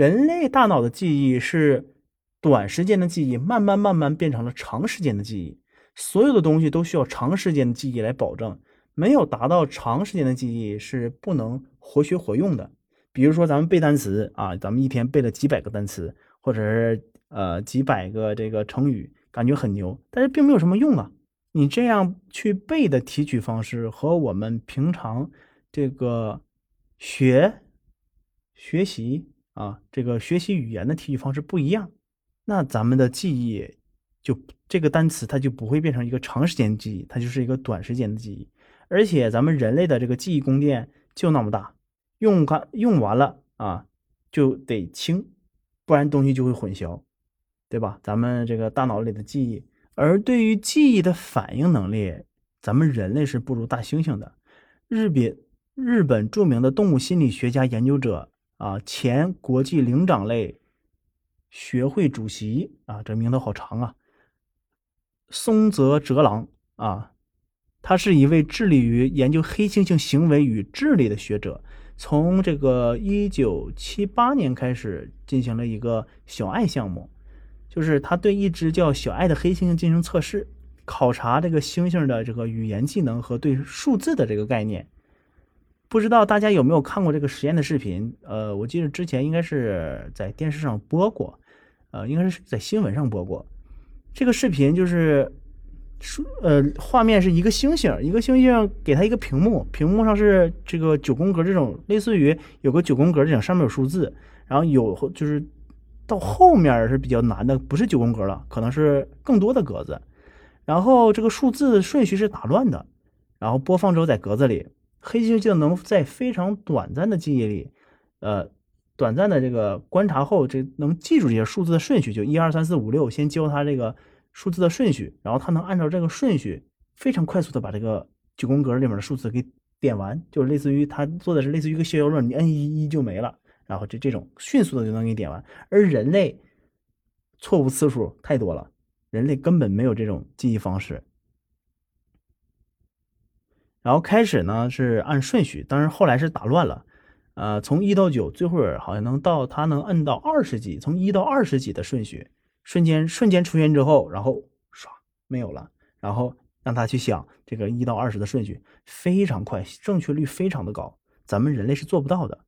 人类大脑的记忆是短时间的记忆，慢慢慢慢变成了长时间的记忆。所有的东西都需要长时间的记忆来保证，没有达到长时间的记忆是不能活学活用的。比如说咱们背单词啊，咱们一天背了几百个单词，或者是呃几百个这个成语，感觉很牛，但是并没有什么用啊。你这样去背的提取方式和我们平常这个学学习啊，这个学习语言的提取方式不一样，那咱们的记忆就这个单词它就不会变成一个长时间记忆，它就是一个短时间的记忆。而且咱们人类的这个记忆宫殿就那么大，用干用完了啊就得清，不然东西就会混淆，对吧？咱们这个大脑里的记忆。而对于记忆的反应能力，咱们人类是不如大猩猩的。日本日本著名的动物心理学家研究者啊，前国际灵长类学会主席啊，这名头好长啊，松泽哲郎啊，他是一位致力于研究黑猩猩行为与智力的学者。从这个一九七八年开始，进行了一个小爱项目。就是他对一只叫小爱的黑猩猩进行测试，考察这个猩猩的这个语言技能和对数字的这个概念。不知道大家有没有看过这个实验的视频？呃，我记得之前应该是在电视上播过，呃，应该是在新闻上播过。这个视频就是数，呃，画面是一个星星，一个星星给他一个屏幕，屏幕上是这个九宫格这种，类似于有个九宫格这种，上面有数字，然后有就是。到后面是比较难的，不是九宫格了，可能是更多的格子。然后这个数字顺序是打乱的。然后播放之后在格子里，黑猩猩能在非常短暂的记忆里，呃，短暂的这个观察后，这能记住这些数字的顺序，就一二三四五六，先教它这个数字的顺序，然后它能按照这个顺序非常快速的把这个九宫格里面的数字给点完，就是类似于它做的是类似于一个逍遥乐，你摁一一就没了。然后这这种迅速的就能给你点完，而人类错误次数太多了，人类根本没有这种记忆方式。然后开始呢是按顺序，但是后来是打乱了，呃，从一到九，最后好像能到他能摁到二十几，从一到二十几的顺序，瞬间瞬间出现之后，然后唰没有了，然后让他去想这个一到二十的顺序，非常快，正确率非常的高，咱们人类是做不到的。